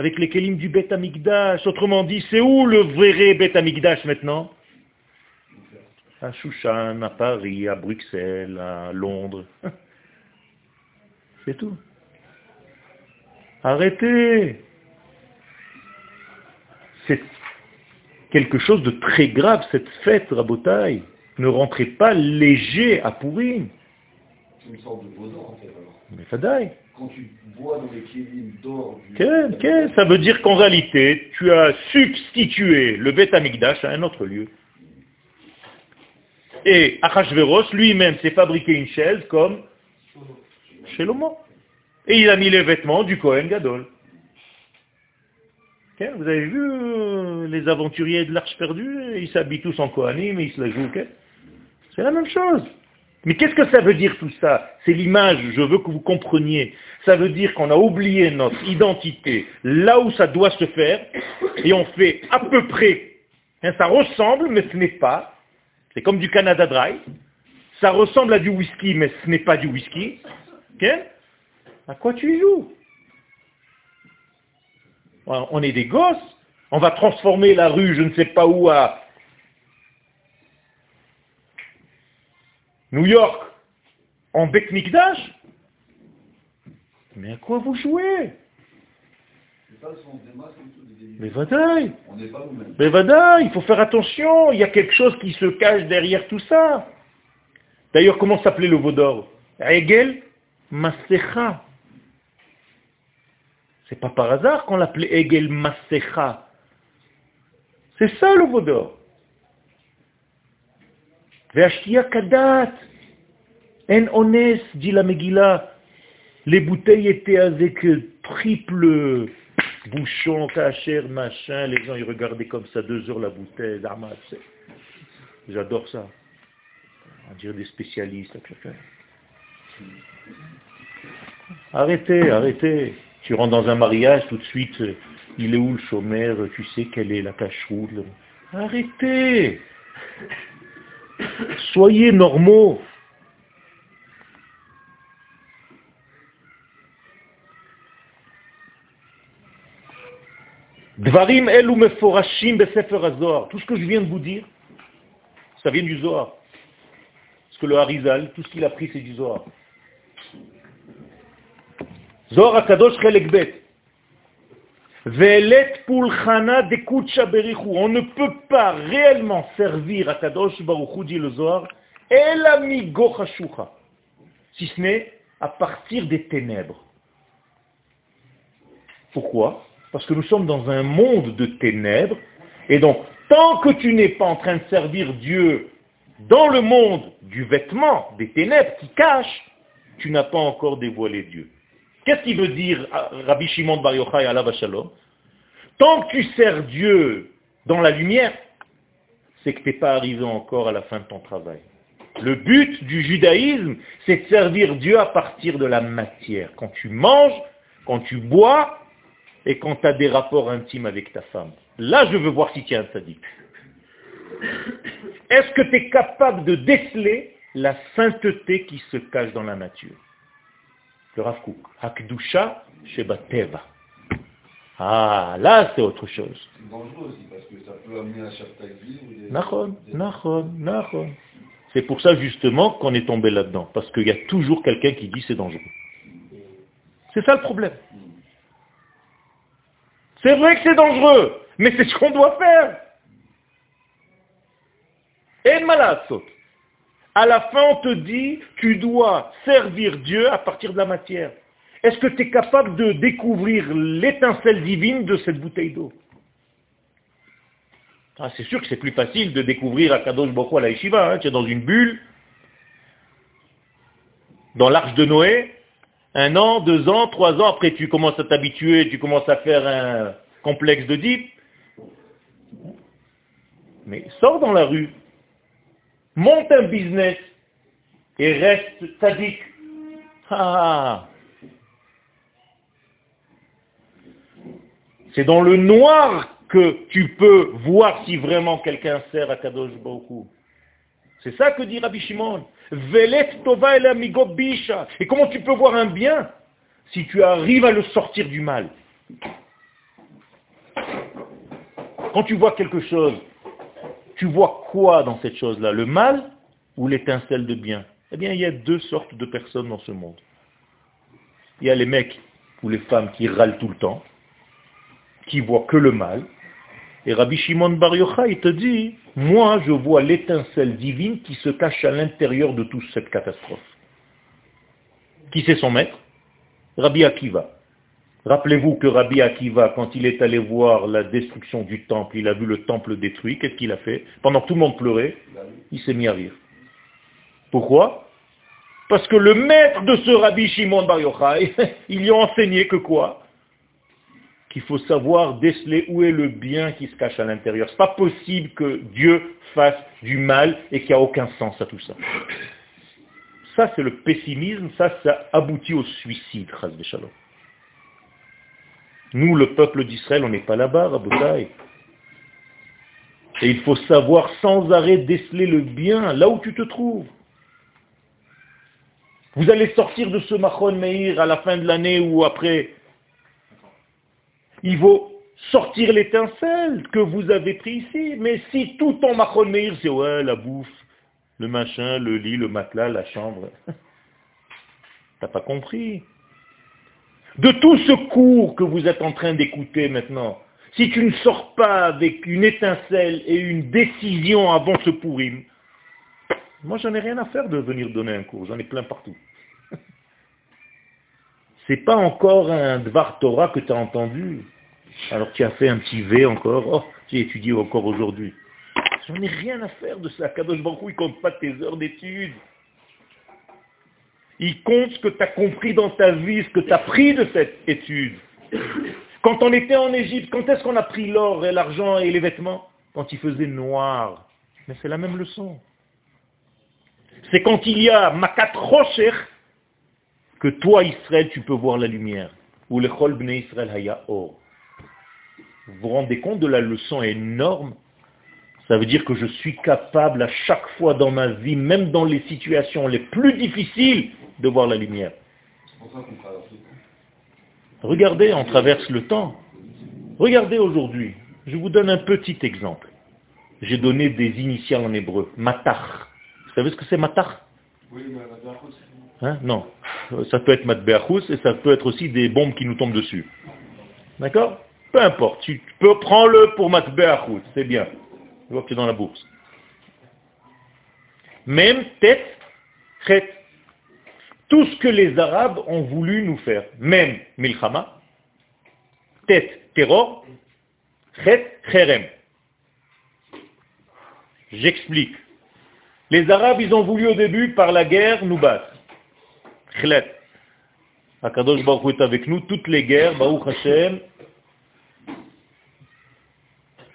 Avec les kelim du Beth Amikdash. Autrement dit, c'est où le vrai Beth Amikdash maintenant? À Shushan, à Paris, à Bruxelles, à Londres. C'est tout. Arrêtez. C'est quelque chose de très grave, cette fête, Rabotaille. Ne rentrez pas léger à pourrir. Une sorte de en fait. Mais ça quand tu bois dans les d'or... ça veut dire qu'en réalité, tu as substitué le Beth Amikdash à un autre lieu. Et Achashverosh lui-même s'est fabriqué une chaise comme chez l'homme. Et il a mis les vêtements du Kohen Gadol. Vous avez vu euh, les aventuriers de l'Arche perdue? Ils s'habillent tous en Kohanim et ils se la jouent. C'est la même chose. Mais qu'est-ce que ça veut dire tout ça? C'est l'image, je veux que vous compreniez. Ça veut dire qu'on a oublié notre identité là où ça doit se faire, et on fait à peu près, hein, ça ressemble, mais ce n'est pas. C'est comme du Canada Dry. Ça ressemble à du whisky, mais ce n'est pas du whisky. à quoi tu joues? On est des gosses. On va transformer la rue, je ne sais pas où, à New York en bec Mikdash Mais à quoi vous jouez? Mais Vadaï Mais Vadaï, il faut faire attention, il y a quelque chose qui se cache derrière tout ça. D'ailleurs, comment s'appelait le Vaudor Egel Masecha. C'est pas par hasard qu'on l'appelait Egel Masecha. C'est ça le Vaudor. Kadat. En honnête, dit la Megillah. Les bouteilles étaient avec triple bouchon, cachère, machin. Les gens, ils regardaient comme ça deux heures la bouteille. J'adore ça. On dirait des spécialistes. Arrêtez, arrêtez. Tu rentres dans un mariage, tout de suite, il est où le chômeur? Tu sais quelle est la cache-route Arrêtez Soyez normaux. Dvarim elu meforashim besefer Azor. Tout ce que je viens de vous dire, ça vient du Zohar. Parce que le Harizal, tout ce qu'il a pris, c'est du Zohar. Zohar Akadosh Chelek On ne peut pas réellement servir à Kadosh Baruch dit le Zohar. Si ce n'est à partir des ténèbres. Pourquoi? Parce que nous sommes dans un monde de ténèbres, et donc, tant que tu n'es pas en train de servir Dieu dans le monde du vêtement, des ténèbres qui cachent, tu n'as pas encore dévoilé Dieu. Qu'est-ce qu'il veut dire Rabbi Shimon Bar Yochai alav Shalom Tant que tu sers Dieu dans la lumière, c'est que tu n'es pas arrivé encore à la fin de ton travail. Le but du judaïsme, c'est de servir Dieu à partir de la matière. Quand tu manges, quand tu bois et quand tu as des rapports intimes avec ta femme. Là, je veux voir si tu es un sadique. Est-ce que tu es capable de déceler la sainteté qui se cache dans la nature? Le Rav Kook. Hakdusha Shebateva. Ah, là, c'est autre chose. C'est dangereux aussi parce que ça peut amener à des... C'est pour ça justement qu'on est tombé là-dedans. Parce qu'il y a toujours quelqu'un qui dit c'est dangereux. C'est ça le problème. C'est vrai que c'est dangereux, mais c'est ce qu'on doit faire. Et malasot. À la fin, on te dit, tu dois servir Dieu à partir de la matière. Est-ce que tu es capable de découvrir l'étincelle divine de cette bouteille d'eau? Ah, C'est sûr que c'est plus facile de découvrir Akadosh Boko à la Yeshiva. Hein. Tu es dans une bulle, dans l'arche de Noé, un an, deux ans, trois ans, après tu commences à t'habituer, tu commences à faire un complexe de deep. Mais sors dans la rue, monte un business et reste sadique. Ah. C'est dans le noir que tu peux voir si vraiment quelqu'un sert à Kadosh Baruch C'est ça que dit Rabbi Shimon. tova bisha. Et comment tu peux voir un bien si tu arrives à le sortir du mal? Quand tu vois quelque chose tu vois quoi dans cette chose-là? Le mal ou l'étincelle de bien? Eh bien, il y a deux sortes de personnes dans ce monde. Il y a les mecs ou les femmes qui râlent tout le temps, qui voient que le mal. Et Rabbi Shimon Bar Yochai te dit, moi je vois l'étincelle divine qui se cache à l'intérieur de toute cette catastrophe. Qui c'est son maître? Rabbi Akiva. Rappelez-vous que Rabbi Akiva, quand il est allé voir la destruction du temple, il a vu le temple détruit, qu'est-ce qu'il a fait? Pendant que tout le monde pleurait, il s'est mis à rire. Pourquoi? Parce que le maître de ce Rabbi Shimon Bar Yochai, il lui a enseigné que quoi? Qu'il faut savoir déceler où est le bien qui se cache à l'intérieur. Ce n'est pas possible que Dieu fasse du mal et qu'il n'y a aucun sens à tout ça. Ça, c'est le pessimisme, ça, ça aboutit au suicide, Shalom. Nous, le peuple d'Israël, on n'est pas là-bas, Rabotai. Et il faut savoir sans arrêt déceler le bien là où tu te trouves. Vous allez sortir de ce Machon Meir à la fin de l'année ou après. Il faut sortir l'étincelle que vous avez pris ici. Mais si tout ton Machon Meir, c'est ouais, la bouffe, le machin, le lit, le matelas, la chambre. T'as pas compris de tout ce cours que vous êtes en train d'écouter maintenant, si tu ne sors pas avec une étincelle et une décision avant ce pourrim, moi j'en ai rien à faire de venir donner un cours, j'en ai plein partout. C'est pas encore un Dvar Torah que tu as entendu. Alors tu as fait un petit V encore, oh, tu étudié encore aujourd'hui. J'en ai rien à faire de ça. Kadosh Baruch il compte pas tes heures d'études. Il compte ce que tu as compris dans ta vie, ce que tu as pris de cette étude. Quand on était en Égypte, quand est-ce qu'on a pris l'or et l'argent et les vêtements? Quand il faisait noir. Mais c'est la même leçon. C'est quand il y a makat rocher que toi, Israël, tu peux voir la lumière. Ou le chol bnei Israël haya or. Vous vous rendez compte de la leçon énorme? Ça veut dire que je suis capable à chaque fois dans ma vie, même dans les situations les plus difficiles, de voir la lumière. Regardez, on traverse le temps. Regardez aujourd'hui. Je vous donne un petit exemple. J'ai donné des initiales en hébreu. Matach. Vous savez ce que c'est mais Hein? Non. Ça peut être matbeachus et ça peut être aussi des bombes qui nous tombent dessus. D'accord? Peu importe. Tu peux prendre-le pour matbeachus. C'est bien. Tu vois que tu es dans la bourse. Même tête, tête. Tout ce que les Arabes ont voulu nous faire, même milchama, tête, terror, chet, cherem. J'explique. Les Arabes, ils ont voulu au début, par la guerre, nous battre. Khlet. Akadosh Baruch est avec nous, toutes les guerres, Baruch Hashem.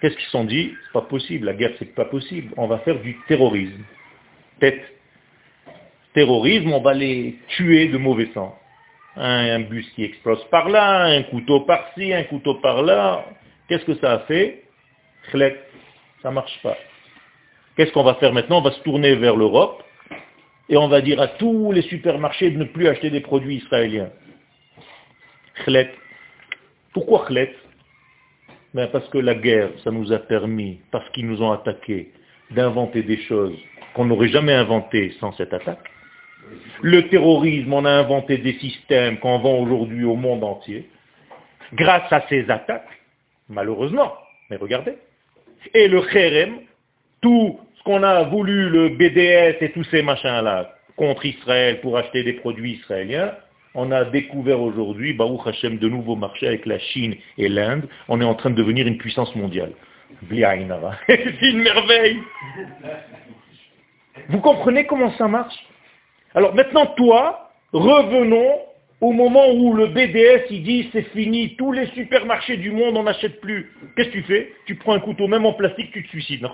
Qu'est-ce qu'ils se sont dit? C'est pas possible, la guerre c'est pas possible. On va faire du terrorisme. Tête. Terrorisme, on va les tuer de mauvais sang. Un, bus qui explose par là, un couteau par-ci, un couteau par-là. Qu'est-ce que ça a fait? Ça marche pas. Qu'est-ce qu'on va faire maintenant? On va se tourner vers l'Europe et on va dire à tous les supermarchés de ne plus acheter des produits israéliens. Khlet. Pourquoi Khlet ben Parce que la guerre, ça nous a permis, parce qu'ils nous ont attaqués, d'inventer des choses qu'on n'aurait jamais inventées sans cette attaque. Le terrorisme, on a inventé des systèmes qu'on vend aujourd'hui au monde entier, grâce à ces attaques, malheureusement. Mais regardez. Et le kherem, tout qu'on a voulu le BDS et tous ces machins-là contre Israël pour acheter des produits israéliens, on a découvert aujourd'hui, Baruch Hashem, de nouveaux marchés avec la Chine et l'Inde. On est en train de devenir une puissance mondiale. C'est une merveille. Vous comprenez comment ça marche? Alors maintenant, toi, revenons au moment où le BDS, il dit c'est fini, tous les supermarchés du monde, on n'achète plus. Qu'est-ce que tu fais? Tu prends un couteau, même en plastique, tu te suicides.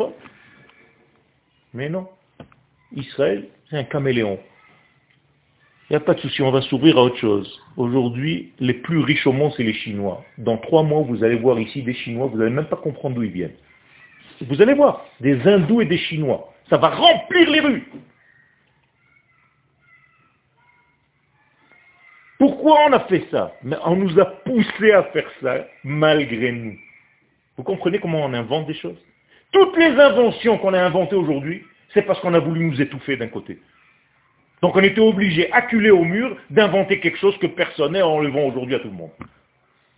Mais non. Israël, c'est un caméléon. Il n'y a pas de souci, on va s'ouvrir à autre chose. Aujourd'hui, les plus riches au monde, c'est les Chinois. Dans trois mois, vous allez voir ici des Chinois, vous n'allez même pas comprendre d'où ils viennent. Vous allez voir, des hindous et des Chinois. Ça va remplir les rues. Pourquoi on a fait ça? Mais On nous a poussé à faire ça malgré nous. Vous comprenez comment on invente des choses? Toutes les inventions qu'on a inventées aujourd'hui, c'est parce qu'on a voulu nous étouffer d'un côté. Donc on était obligé, acculé au mur, d'inventer quelque chose que personne n'est en le vend aujourd'hui à tout le monde.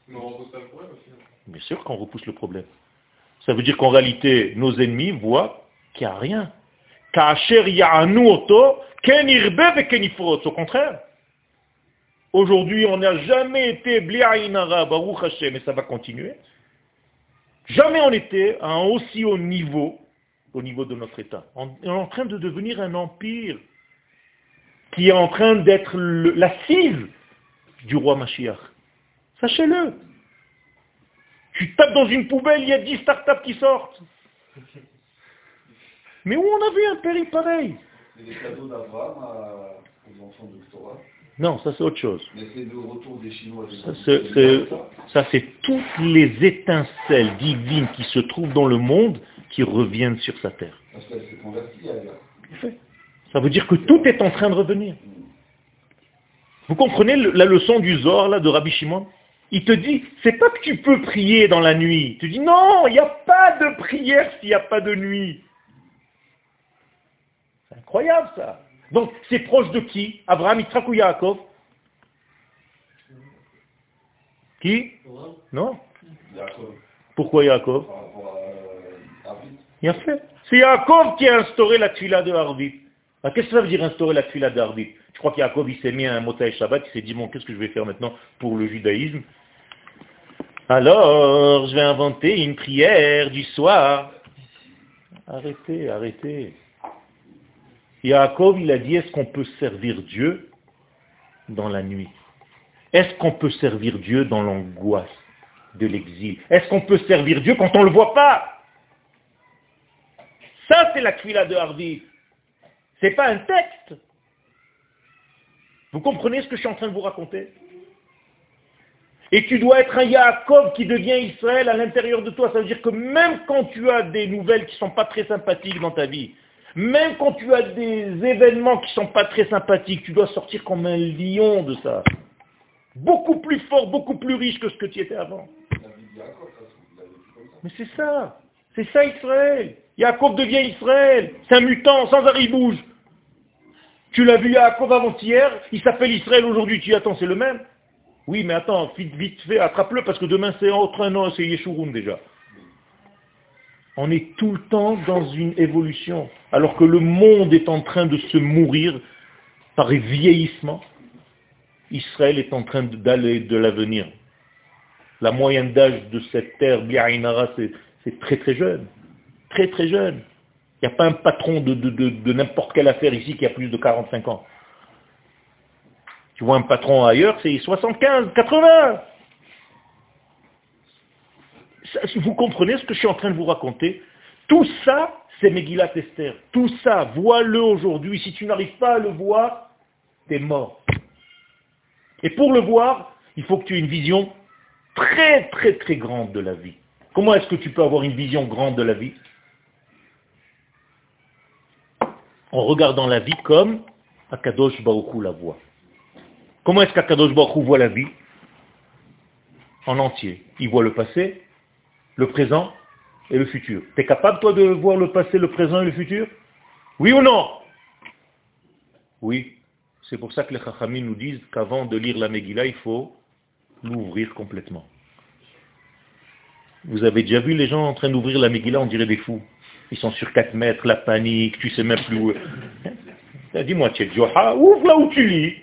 Mais on repousse le problème aussi. Hein. Bien sûr qu'on repousse le problème. Ça veut dire qu'en réalité, nos ennemis voient qu'il n'y a rien. Au contraire. Aujourd'hui, on n'a jamais été bli'ainara, baruch Hashem, et ça va continuer. Jamais on était à un aussi haut niveau, au niveau de notre État. On est en train de devenir un empire qui est en train d'être l'assise du roi Mashiach. Sachez-le. Tu tapes dans une poubelle, il y a 10 startups qui sortent. Mais où on a vu un péril pareil? Non, ça c'est autre chose. Mais c'est le retour des Chinois. Ça c'est toutes les étincelles divines qui se trouvent dans le monde qui reviennent sur sa terre. Parce qu'elle s'est convertie ailleurs. Ça veut dire que tout est en train de revenir. Vous comprenez la leçon du Zohar là, de Rabbi Shimon? Il te dit, c'est pas que tu peux prier dans la nuit. Il te dit, non, il n'y a pas de prière s'il n'y a pas de nuit. C'est incroyable ça. Donc, c'est proche de qui? Abraham, Yitzhak ou Yaakov? Qui? Non? Pourquoi Yaakov? Fait. C'est Yaakov qui a instauré la tuila de Harvit. Ah, qu'est-ce que ça veut dire instaurer la tuila de Harvit? Je crois qu'Yaakov, il s'est mis à un Motaï Shabbat, il s'est dit, bon, qu'est-ce que je vais faire maintenant pour le judaïsme? Alors, je vais inventer une prière du soir. Arrêtez, arrêtez. Yaakov, il a dit, est-ce qu'on peut servir Dieu dans la nuit? Est-ce qu'on peut servir Dieu dans l'angoisse de l'exil? Est-ce qu'on peut servir Dieu quand on ne le voit pas? Ça, c'est la cuila de Hardy. Ce n'est pas un texte. Vous comprenez ce que je suis en train de vous raconter? Et tu dois être un Yaakov qui devient Israël à l'intérieur de toi. Ça veut dire que même quand tu as des nouvelles qui ne sont pas très sympathiques dans ta vie, même quand tu as des événements qui ne sont pas très sympathiques, tu dois sortir comme un lion de ça. Beaucoup plus fort, beaucoup plus riche que ce que tu étais avant. Mais c'est ça. C'est ça Israël. Jacob devient Israël. C'est un mutant, sans arrêt bouge. Tu l'as vu Yaakov avant-hier, il s'appelle Israël aujourd'hui, tu y attends, c'est le même Oui, mais attends, vite, vite fait, attrape-le parce que demain c'est autre un nom, c'est Yeshurun déjà. On est tout le temps dans une évolution, alors que le monde est en train de se mourir par vieillissement. Israël est en train d'aller de l'avenir. La moyenne d'âge de cette terre, Biarinara, c'est très très jeune. Très très jeune. Il n'y a pas un patron de, de n'importe quelle affaire ici qui a plus de 45 ans. Tu vois un patron ailleurs, c'est 75, 80. Vous comprenez ce que je suis en train de vous raconter? Tout ça, c'est Megillat Esther. Tout ça, vois-le aujourd'hui. Si tu n'arrives pas à le voir, tu es mort. Et pour le voir, il faut que tu aies une vision très très très grande de la vie. Comment est-ce que tu peux avoir une vision grande de la vie? En regardant la vie comme Akadosh Baruch la voit. Comment est-ce qu'Akadosh Baruch voit la vie? En entier. Il voit le passé, le présent et le futur. Tu es capable, toi, de voir le passé, le présent et le futur? Oui ou non? Oui. C'est pour ça que les Chachamim nous disent qu'avant de lire la Megillah, il faut l'ouvrir complètement. Vous avez déjà vu les gens en train d'ouvrir la Megillah, on dirait des fous. Ils sont sur 4 mètres, la panique, tu sais même plus où... Dis-moi, Joha, ouvre là où tu lis.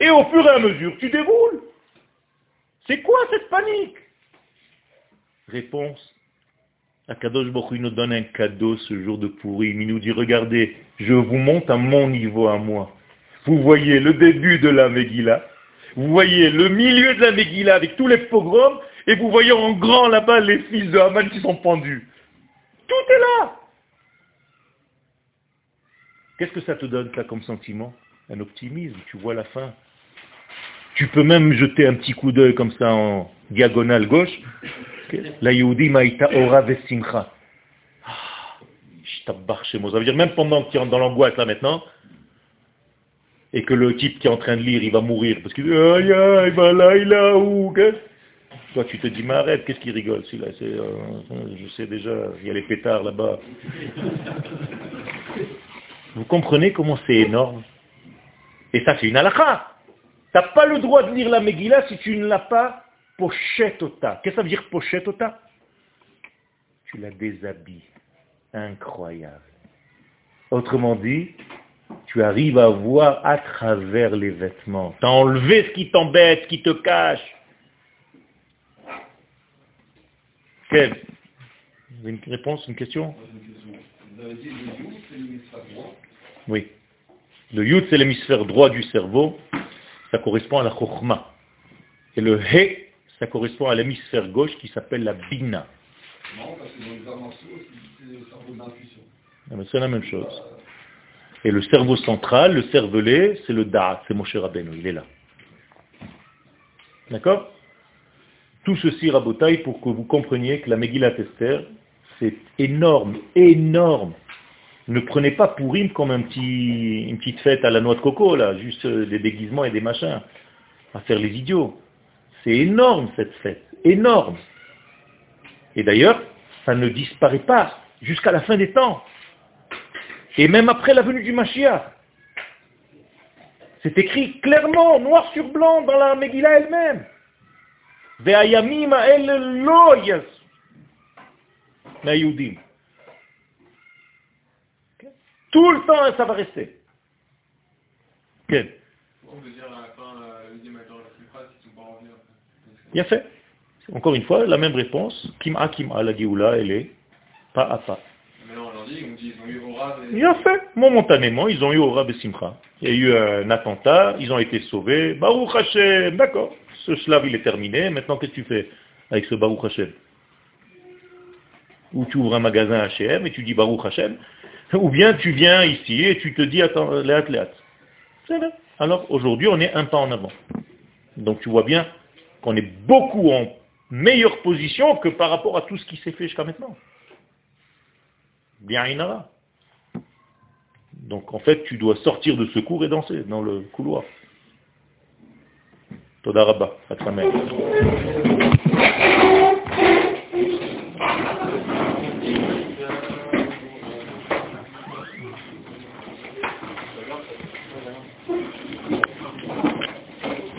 Et au fur et à mesure, tu déroules. C'est quoi cette panique? Réponse. Akadosh Baruch nous donne un cadeau ce jour de pourri. Il nous dit, regardez, je vous monte à mon niveau à moi. Vous voyez le début de la Megillah, vous voyez le milieu de la Megillah avec tous les pogroms, et vous voyez en grand là-bas les fils de Haman qui sont pendus. Tout est là. Qu'est-ce que ça te donne, ça, comme sentiment? Un optimisme, tu vois la fin. Tu peux même jeter un petit coup d'œil comme ça en diagonale gauche. La Yehudi Maïta Ora Vesimcha. chez moi. Ça veut dire même pendant tu es dans l'angoisse là maintenant, et que le type qui est en train de lire, il va mourir, parce qu'il dit, aïe, aïe, bah il a où Toi, tu te dis, mais arrête, qu'est-ce qu'il rigole là euh, Je sais déjà, il y a les pétards là-bas. Vous comprenez comment c'est énorme? Et ça, c'est une halakha. Tu n'as pas le droit de lire la Megillah si tu ne l'as pas pochetota. Qu'est-ce que ça veut dire pochetota Tu la déshabilles. Incroyable. Autrement dit, tu arrives à voir à travers les vêtements. Tu as enlevé ce qui t'embête, ce qui te cache. Quelle Une réponse, une question? Oui. Le yud, c'est l'hémisphère droit du cerveau. Ça correspond à la chokhma. Et le he, ça correspond à l'hémisphère gauche qui s'appelle la bina. Non, parce que dans les arts c'est le cerveau d'intuition. Ah, c'est la même chose. Et le cerveau central, le cervelet, c'est le da'at, c'est Moshe Rabbeinu, il est là. D'accord? Tout ceci rabotaille pour que vous compreniez que la Megillat Esther, c'est énorme, énorme. Ne prenez pas Pourim comme un petit, une petite fête à la noix de coco, là, juste des déguisements et des machins, à faire les idiots. C'est énorme cette fête, énorme. Et d'ailleurs, ça ne disparaît pas jusqu'à la fin des temps. Et même après la venue du Mashiach. C'est écrit clairement, noir sur blanc, dans la Megillah elle-même. Tout le temps, ça va rester. Bien fait. Encore une fois, la même réponse. Kim'a, kim'a, la Géoula, elle est pas à pas. Il a fait. Momentanément, ils ont eu Aura Simcha. Il y a eu un attentat, ils ont été sauvés. Baruch Hashem, d'accord. Ce slave, il est terminé. Maintenant, qu'est-ce que tu fais avec ce Baruch Hashem? Ou tu ouvres un magasin H&M et tu dis Baruch Hashem. Ou bien tu viens ici et tu te dis, attends, léat, léat. C'est vrai. Alors, aujourd'hui, on est un pas en avant. Donc, tu vois bien qu'on est beaucoup en meilleure position que par rapport à tout ce qui s'est fait jusqu'à maintenant. Bien Inara. Donc en fait, tu dois sortir de ce cours et danser dans le couloir. Toda Rabba, à ta mère.